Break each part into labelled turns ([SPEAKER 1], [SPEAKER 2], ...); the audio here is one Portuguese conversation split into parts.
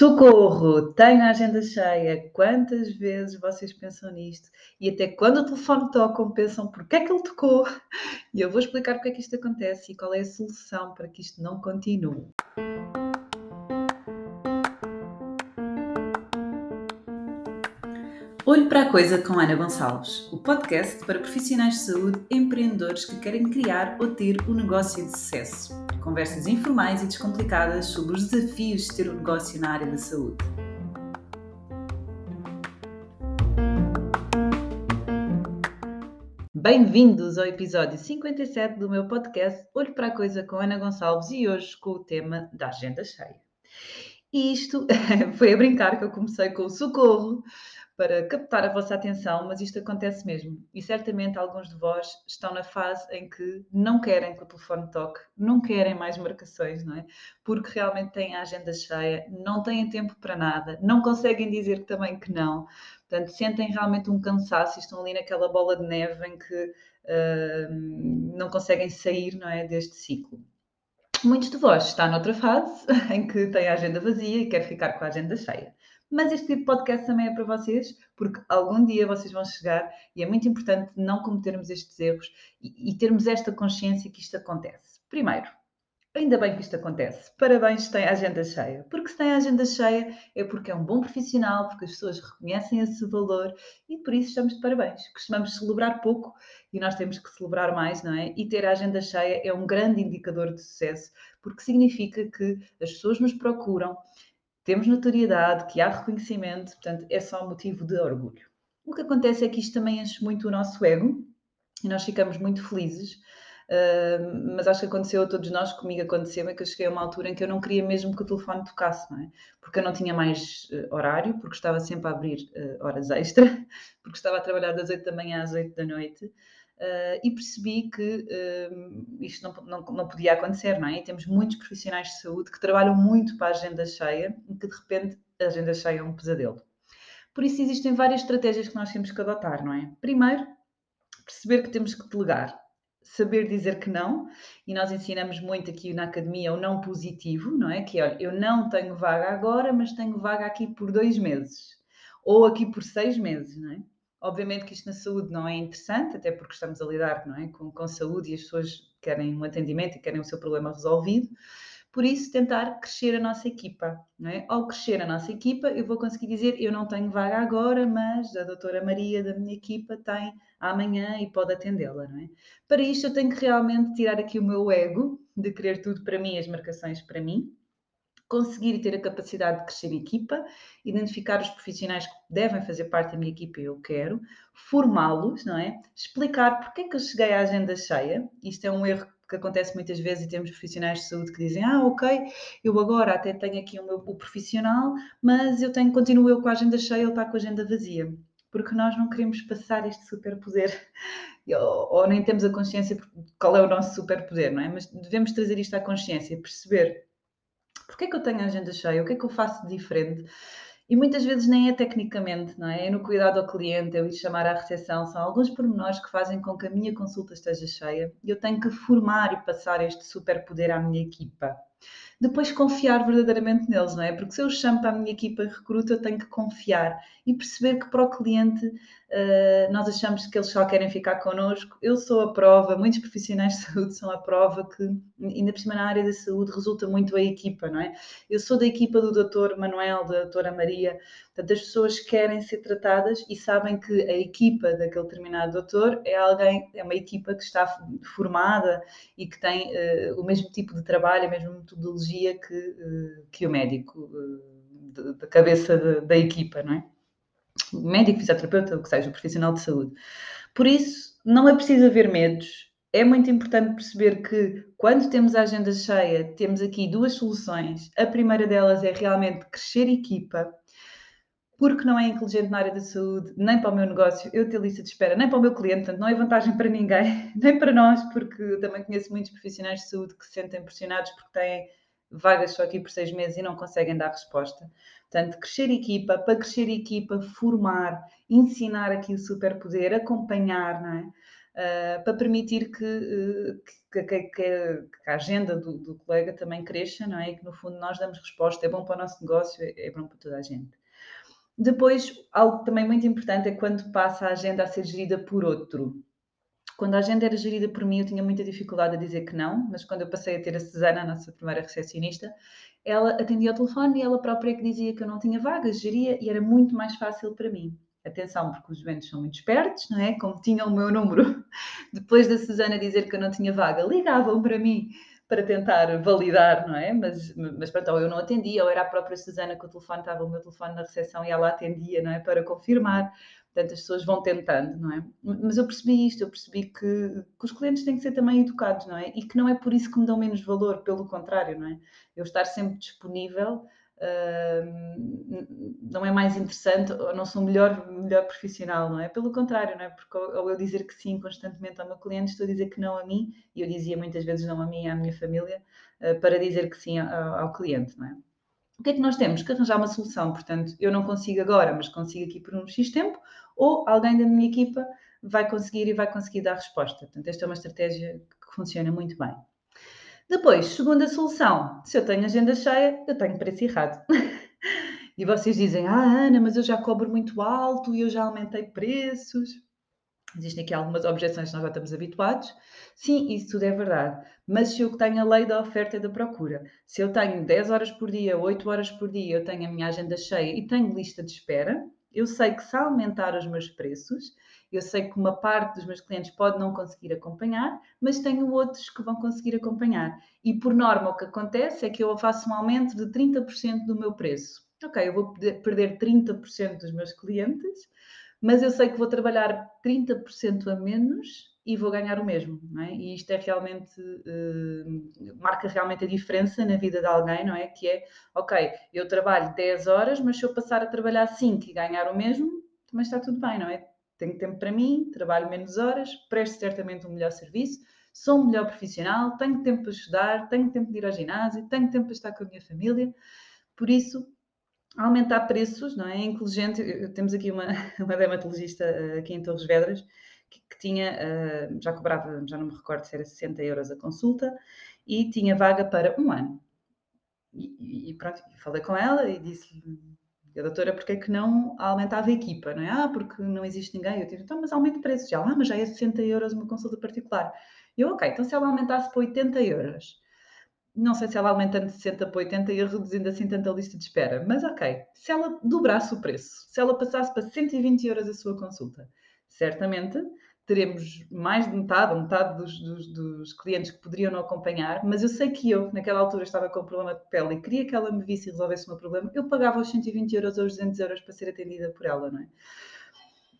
[SPEAKER 1] Socorro! Tenho a agenda cheia. Quantas vezes vocês pensam nisto? E até quando o telefone toca, pensam porque é que ele tocou? E eu vou explicar porque é que isto acontece e qual é a solução para que isto não continue. Olho para a Coisa com Ana Gonçalves, o podcast para profissionais de saúde empreendedores que querem criar ou ter um negócio de sucesso. Conversas informais e descomplicadas sobre os desafios de ter um negócio na área da saúde. Bem-vindos ao episódio 57 do meu podcast Olho para a Coisa com Ana Gonçalves e hoje com o tema da agenda cheia. E isto foi a brincar que eu comecei com o socorro, para captar a vossa atenção, mas isto acontece mesmo. E certamente alguns de vós estão na fase em que não querem que o telefone toque, não querem mais marcações, não é? Porque realmente têm a agenda cheia, não têm tempo para nada, não conseguem dizer também que não. Portanto, sentem realmente um cansaço e estão ali naquela bola de neve em que uh, não conseguem sair não é, deste ciclo. Muitos de vós estão noutra fase em que têm a agenda vazia e quer ficar com a agenda cheia. Mas este tipo de podcast também é para vocês, porque algum dia vocês vão chegar e é muito importante não cometermos estes erros e, e termos esta consciência que isto acontece. Primeiro, ainda bem que isto acontece. Parabéns se tem a agenda cheia. Porque se tem a agenda cheia é porque é um bom profissional, porque as pessoas reconhecem esse valor e por isso estamos de parabéns. Costumamos celebrar pouco e nós temos que celebrar mais, não é? E ter a agenda cheia é um grande indicador de sucesso, porque significa que as pessoas nos procuram temos notoriedade, que há reconhecimento, portanto, é só motivo de orgulho. O que acontece é que isto também enche muito o nosso ego e nós ficamos muito felizes, uh, mas acho que aconteceu a todos nós, comigo aconteceu, é que eu cheguei a uma altura em que eu não queria mesmo que o telefone tocasse, não é? Porque eu não tinha mais uh, horário, porque estava sempre a abrir uh, horas extra, porque estava a trabalhar das 8 da manhã às 8 da noite. Uh, e percebi que uh, isto não, não, não, podia acontecer, não é? E temos muitos profissionais de saúde que trabalham muito para a agenda cheia e que de repente a agenda cheia é um pesadelo. Por isso existem várias estratégias que nós temos que adotar, não é? Primeiro, perceber que temos que delegar, saber dizer que não, e nós ensinamos muito aqui na academia o não positivo, não é? Que olha, eu não tenho vaga agora, mas tenho vaga aqui por dois meses, ou aqui por seis meses, não é? Obviamente que isto na saúde não é interessante, até porque estamos a lidar não é, com, com saúde e as pessoas querem um atendimento e querem o seu problema resolvido. Por isso, tentar crescer a nossa equipa. Não é? Ao crescer a nossa equipa, eu vou conseguir dizer: eu não tenho vaga agora, mas a doutora Maria da minha equipa tem amanhã e pode atendê-la. É? Para isto, eu tenho que realmente tirar aqui o meu ego de querer tudo para mim, as marcações para mim, conseguir ter a capacidade de crescer equipa, identificar os profissionais que devem fazer parte da minha equipa e eu quero, formá-los, não é? Explicar porque é que eu cheguei à agenda cheia. Isto é um erro que acontece muitas vezes e temos profissionais de saúde que dizem: Ah, ok, eu agora até tenho aqui o meu o profissional, mas eu tenho, continuo eu com a agenda cheia, ele está com a agenda vazia. Porque nós não queremos passar este superpoder, ou, ou nem temos a consciência de qual é o nosso superpoder, não é? Mas devemos trazer isto à consciência, perceber porque é que eu tenho a agenda cheia? O que é que eu faço de diferente? E muitas vezes nem é tecnicamente, não é? É no cuidado ao cliente, eu ir chamar à recepção, são alguns pormenores que fazem com que a minha consulta esteja cheia e eu tenho que formar e passar este superpoder à minha equipa depois confiar verdadeiramente neles, não é? Porque se eu chamo para a minha equipa recruta, eu tenho que confiar e perceber que para o cliente uh, nós achamos que eles só querem ficar connosco. Eu sou a prova, muitos profissionais de saúde são a prova que, ainda por cima na área da saúde, resulta muito a equipa, não é? Eu sou da equipa do Dr. Manuel, da doutora Maria, portanto, as pessoas querem ser tratadas e sabem que a equipa daquele determinado doutor é alguém, é uma equipa que está formada e que tem uh, o mesmo tipo de trabalho, a mesma metodologia que, eh, que o médico eh, da cabeça de, da equipa, não é? O médico, fisioterapeuta, o que seja, o profissional de saúde. Por isso, não é preciso haver medos. É muito importante perceber que quando temos a agenda cheia, temos aqui duas soluções. A primeira delas é realmente crescer equipa, porque não é inteligente na área da saúde, nem para o meu negócio, eu ter lista de espera, nem para o meu cliente, portanto, não é vantagem para ninguém, nem para nós, porque também conheço muitos profissionais de saúde que se sentem pressionados porque têm vagas só aqui por seis meses e não conseguem dar resposta. Portanto, crescer equipa, para crescer equipa, formar, ensinar aqui o superpoder, acompanhar, não é? uh, para permitir que, uh, que, que, que, a agenda do, do, colega também cresça, não é? E que no fundo nós damos resposta, é bom para o nosso negócio, é, é bom para toda a gente. Depois, algo também muito importante é quando passa a agenda a ser gerida por outro. Quando a agenda era gerida por mim, eu tinha muita dificuldade a dizer que não, mas quando eu passei a ter a Susana, a nossa primeira recepcionista, ela atendia ao telefone e ela própria que dizia que eu não tinha vagas, geria e era muito mais fácil para mim. Atenção, porque os doentes são muito espertos, não é? Como tinham o meu número, depois da Susana dizer que eu não tinha vaga, ligavam para mim para tentar validar, não é? Mas, mas pronto, ou eu não atendia, ou era a própria Susana que o telefone estava o meu telefone na recepção e ela atendia, não é? Para confirmar. Portanto, as pessoas vão tentando, não é? Mas eu percebi isto, eu percebi que, que, os clientes têm que ser também educados, não é? E que não é por isso que me dão menos valor, pelo contrário, não é? Eu estar sempre disponível uh, não é mais interessante ou não sou melhor, melhor profissional, não é? Pelo contrário, não é? Porque ao, eu dizer que sim constantemente ao meu cliente, estou a dizer que não a mim, e eu dizia muitas vezes não a mim e à minha família, uh, para dizer que sim ao, ao cliente, não é? O que é que nós temos? Que arranjar uma solução. Portanto, eu não consigo agora, mas consigo aqui por um X tempo, ou alguém da minha equipa vai conseguir e vai conseguir dar resposta. Portanto, esta é uma estratégia que funciona muito bem. Depois, segunda solução, se eu tenho agenda cheia, eu tenho preço errado. e vocês dizem, ah, Ana, mas eu já cobro muito alto e eu já aumentei preços. Existem aqui algumas objeções nós já estamos habituados. Sim, isso tudo é verdade. Mas se eu tenho a lei da oferta e da procura, se eu tenho 10 horas por dia, 8 horas por dia, eu tenho a minha agenda cheia e tenho lista de espera, eu sei que se aumentar os meus preços, eu sei que uma parte dos meus clientes pode não conseguir acompanhar, mas tenho outros que vão conseguir acompanhar. E por norma, o que acontece é que eu faço um aumento de 30% do meu preço. Ok, eu vou perder 30% dos meus clientes, mas eu sei que vou trabalhar 30% a menos e vou ganhar o mesmo, não é? E isto é realmente, uh, marca realmente a diferença na vida de alguém, não é? Que é, ok, eu trabalho 10 horas, mas se eu passar a trabalhar 5 e ganhar o mesmo, também está tudo bem, não é? Tenho tempo para mim, trabalho menos horas, presto certamente um melhor serviço, sou um melhor profissional, tenho tempo para estudar, tenho tempo de ir ao ginásio, tenho tempo para estar com a minha família, por isso aumentar preços, não é? é inteligente. Temos aqui uma, uma dermatologista eh, aqui em Torres Vedras que, que tinha, uh, já cobrava, já não me recordo se era 60 euros a consulta, e tinha vaga para um ano. E, e pronto, falei com ela e disse-lhe, a doutora, porque é que não aumentava a equipa, não é? Ah, porque não existe ninguém. Eu disse, então, mas aumente o preço. Já, ah, mas já é 60 euros uma consulta particular. Eu, ok, então se ela aumentasse para 80 euros, não sei se ela aumentando de 60 para 80 ia reduzindo assim tanta lista de espera, mas ok, se ela dobrasse o preço, se ela passasse para 120 euros a sua consulta, certamente teremos mais de metade, metade dos, dos, dos, clientes que poderiam não acompanhar, mas eu sei que eu, naquela altura, estava com um problema de pele e queria que ela me visse e resolvesse o meu problema, eu pagava os 120 euros ou os 200 euros para ser atendida por ela, não é?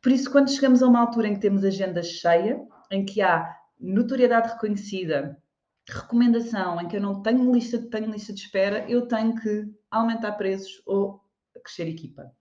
[SPEAKER 1] Por isso, quando chegamos a uma altura em que temos agenda cheia, em que há notoriedade reconhecida, recomendação, em que eu não tenho lista, tenho lista de espera, eu tenho que aumentar preços ou crescer equipa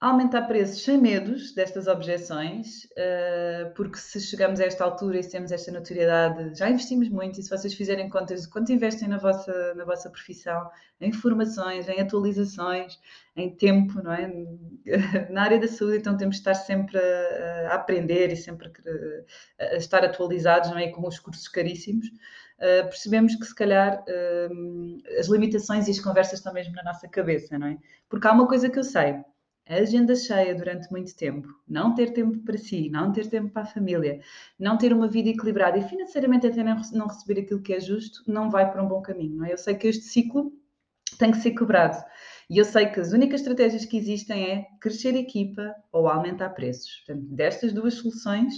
[SPEAKER 1] aumentar preços sem medos destas objeções, uh, porque se chegamos a esta altura e temos esta notoriedade, já investimos muito e se vocês fizerem contas de quanto investem na vossa, na vossa profissão, em formações, em atualizações, em tempo, não é? Na área da saúde, então temos de estar sempre a, aprender e sempre a, a, estar atualizados, não é? com os cursos caríssimos. Uh, percebemos que se calhar uh, as limitações e as conversas estão mesmo na nossa cabeça, não é? Porque há uma coisa que eu sei, a agenda cheia durante muito tempo, não ter tempo para si, não ter tempo para a família, não ter uma vida equilibrada e financeiramente até não receber aquilo que é justo, não vai para um bom caminho. Não é? Eu sei que este ciclo tem que ser quebrado. E eu sei que as únicas estratégias que existem é crescer equipa ou aumentar preços. Portanto, destas duas soluções,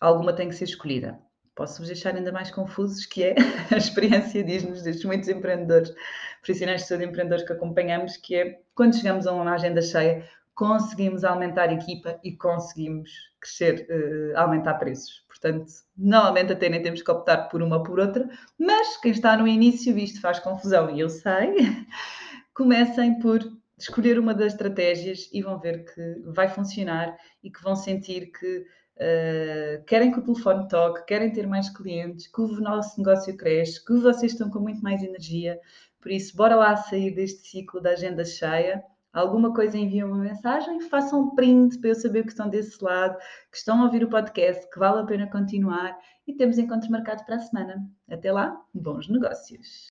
[SPEAKER 1] alguma tem que ser escolhida posso-vos deixar ainda mais confusos, que é a experiência diz-nos destes muitos empreendedores, profissionais de saúde empreendedores que acompanhamos, que é quando chegamos a uma agenda cheia, conseguimos aumentar a equipa e conseguimos crescer, uh, aumentar preços. Portanto, normalmente até nem temos que optar por uma ou por outra, mas quem está no início, isto faz confusão e eu sei, comecem por escolher uma das estratégias e vão ver que vai funcionar e que vão sentir que Uh, querem que o telefone toque, querem ter mais clientes, que o nosso negócio cresce, que vocês estão com muito mais energia. Por isso, bora lá sair deste ciclo da agenda cheia, alguma coisa, enviam uma mensagem, façam um print para eu saber que estão desse lado, que estão a ouvir o podcast, que vale a pena continuar e temos encontro marcado para a semana. Até lá, bons negócios!